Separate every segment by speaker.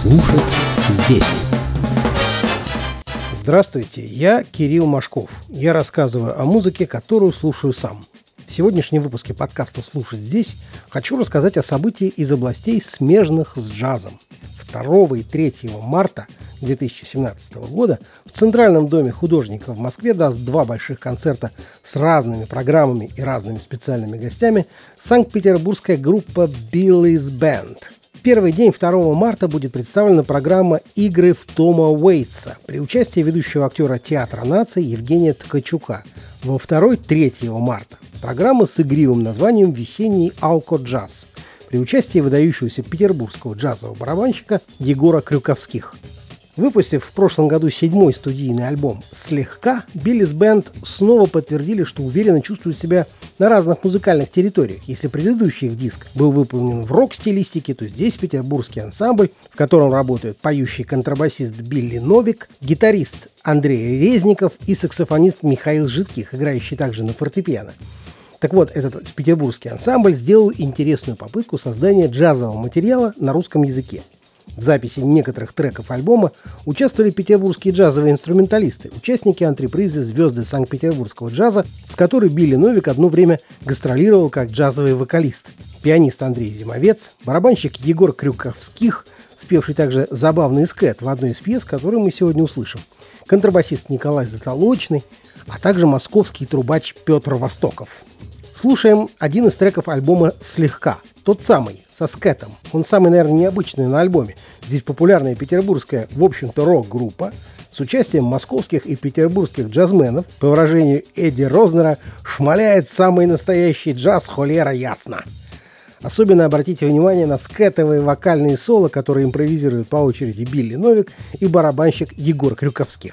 Speaker 1: слушать здесь.
Speaker 2: Здравствуйте, я Кирилл Машков. Я рассказываю о музыке, которую слушаю сам. В сегодняшнем выпуске подкаста «Слушать здесь» хочу рассказать о событии из областей, смежных с джазом. 2 и 3 марта 2017 года в Центральном доме художника в Москве даст два больших концерта с разными программами и разными специальными гостями санкт-петербургская группа Billy's Band. Первый день 2 марта будет представлена программа «Игры в Тома Уэйтса» при участии ведущего актера Театра нации Евгения Ткачука. Во второй 3 марта программа с игривым названием «Весенний алко-джаз» при участии выдающегося петербургского джазового барабанщика Егора Крюковских. Выпустив в прошлом году седьмой студийный альбом «Слегка», Биллис Бенд снова подтвердили, что уверенно чувствуют себя на разных музыкальных территориях. Если предыдущий их диск был выполнен в рок-стилистике, то здесь петербургский ансамбль, в котором работают поющий контрабасист Билли Новик, гитарист Андрей Резников и саксофонист Михаил Житких, играющий также на фортепиано. Так вот, этот петербургский ансамбль сделал интересную попытку создания джазового материала на русском языке. В записи некоторых треков альбома участвовали петербургские джазовые инструменталисты, участники антрепризы «Звезды Санкт-Петербургского джаза», с которой Билли Новик одно время гастролировал как джазовый вокалист. Пианист Андрей Зимовец, барабанщик Егор Крюковских, спевший также забавный скет в одной из пьес, которую мы сегодня услышим, контрабасист Николай Затолочный, а также московский трубач Петр Востоков. Слушаем один из треков альбома «Слегка». Тот самый, со скетом. Он самый, наверное, необычный на альбоме. Здесь популярная петербургская, в общем-то, рок-группа с участием московских и петербургских джазменов, по выражению Эдди Рознера, шмаляет самый настоящий джаз холера ясно. Особенно обратите внимание на скетовые вокальные соло, которые импровизируют по очереди Билли Новик и барабанщик Егор Крюковских.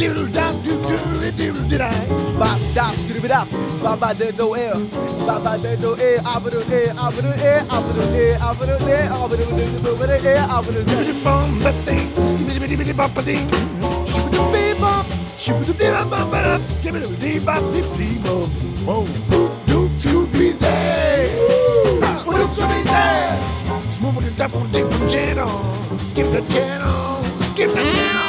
Speaker 2: Diddle dop doo doo diddle did I. Bop dop doo dop. Bop bop did do air. Bop bop did do air. Up do air. Up do air. Up do air. Up do air. Up do air. Up do air. Skibidi bum ba ding. Skibidi bidi bidi bop ba ding. Shibidi bee bop. Shibidi bee bop bop bop. Skibidi bee bop dip dee bop. Boom. Boop doop scoop easy. Boop doop scoop easy. Smooth with the double dip channel. Skip the channel. Skip the channel.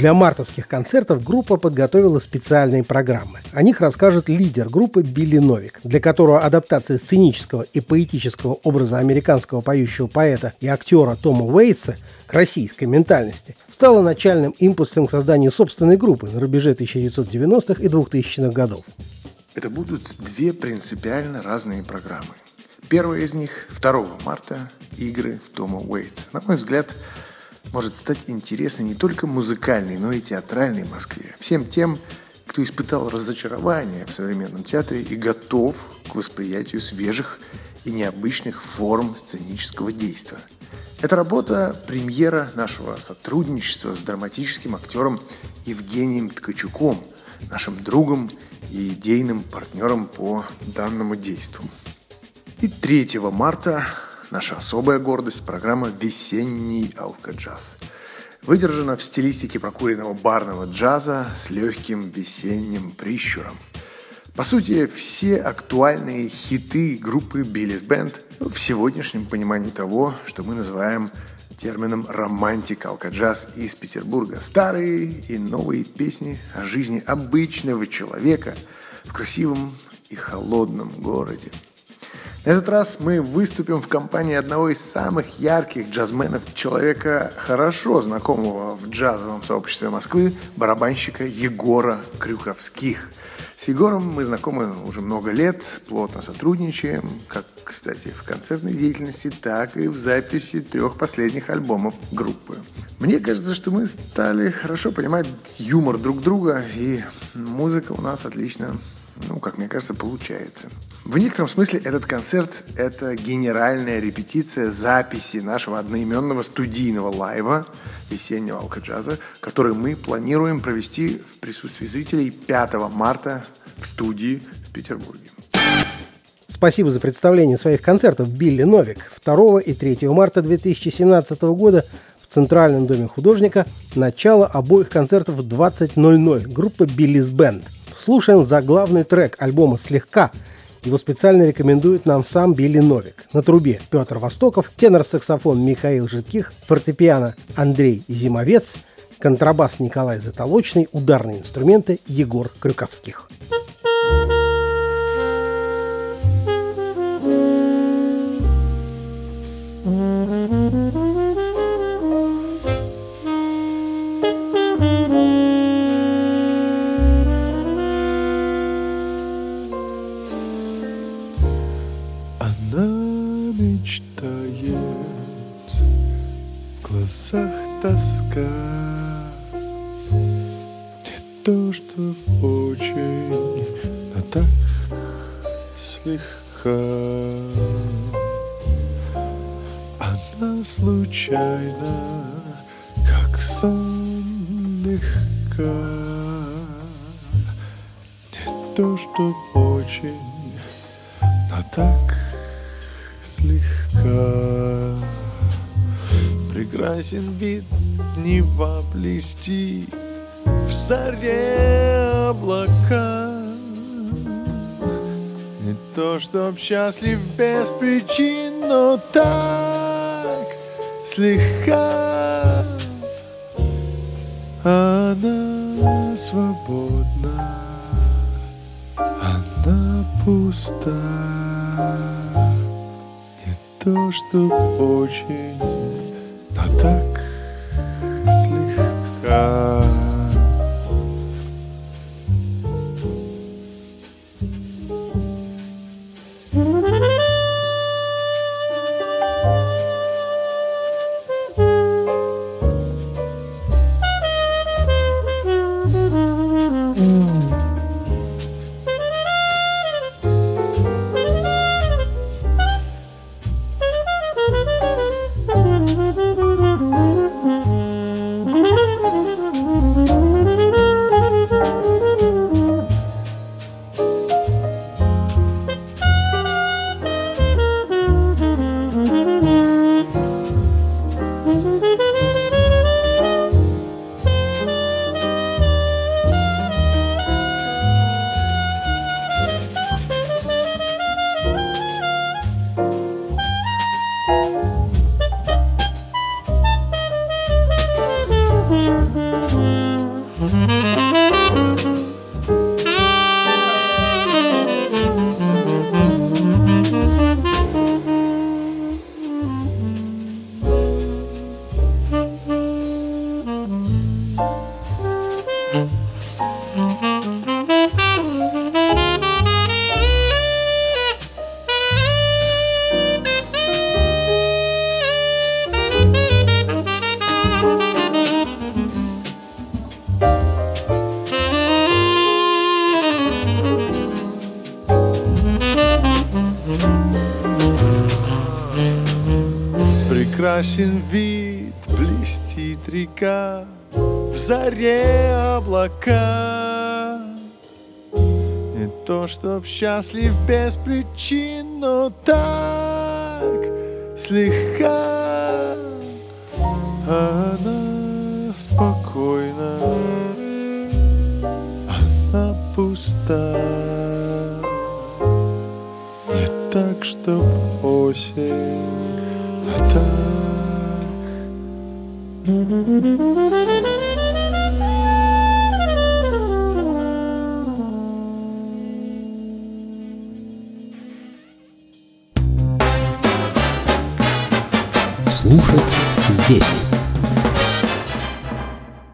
Speaker 2: Для мартовских концертов группа подготовила специальные программы. О них расскажет лидер группы Билли Новик, для которого адаптация сценического и поэтического образа американского поющего поэта и актера Тома Уэйтса к российской ментальности стала начальным импульсом к созданию собственной группы на рубеже 1990-х и 2000-х годов.
Speaker 3: Это будут две принципиально разные программы. Первая из них 2 марта «Игры в Тома Уэйтса». На мой взгляд, может стать интересной не только музыкальной, но и театральной Москве. Всем тем, кто испытал разочарование в современном театре и готов к восприятию свежих и необычных форм сценического действия. Эта работа – премьера нашего сотрудничества с драматическим актером Евгением Ткачуком, нашим другом и идейным партнером по данному действу. И 3 марта Наша особая гордость – программа «Весенний алкоджаз». Выдержана в стилистике прокуренного барного джаза с легким весенним прищуром. По сути, все актуальные хиты группы Биллис Бенд в сегодняшнем понимании того, что мы называем термином «романтик алкоджаз» из Петербурга. Старые и новые песни о жизни обычного человека в красивом и холодном городе – на этот раз мы выступим в компании одного из самых ярких джазменов, человека, хорошо знакомого в джазовом сообществе Москвы, барабанщика Егора Крюковских. С Егором мы знакомы уже много лет, плотно сотрудничаем, как, кстати, в концертной деятельности, так и в записи трех последних альбомов группы. Мне кажется, что мы стали хорошо понимать юмор друг друга, и музыка у нас отлично ну, как мне кажется, получается. В некотором смысле этот концерт – это генеральная репетиция записи нашего одноименного студийного лайва весеннего алкоджаза, который мы планируем провести в присутствии зрителей 5 марта в студии в Петербурге.
Speaker 2: Спасибо за представление своих концертов Билли Новик 2 и 3 марта 2017 года в Центральном доме художника. Начало обоих концертов в 20.00. Группа Биллис Бенд – Слушаем заглавный трек альбома «Слегка». Его специально рекомендует нам сам Билли Новик. На трубе Петр Востоков, тенор-саксофон Михаил Житких, фортепиано Андрей Зимовец, контрабас Николай Затолочный, ударные инструменты Егор Крюковских.
Speaker 4: глазах так слегка. Она случайно, как сон легка. Не то, что очень, но так слегка. Прекрасен вид, Нева блестит в заре облака. То, чтоб счастлив без причин, но так слегка Она свободна, она пуста. Не то, чтоб очень так прекрасен вид, блестит река, в заре облака. Не то, чтоб счастлив без причин, но так слегка она спокойна, она пуста. Не так, чтоб осень, а так.
Speaker 1: Слушать здесь.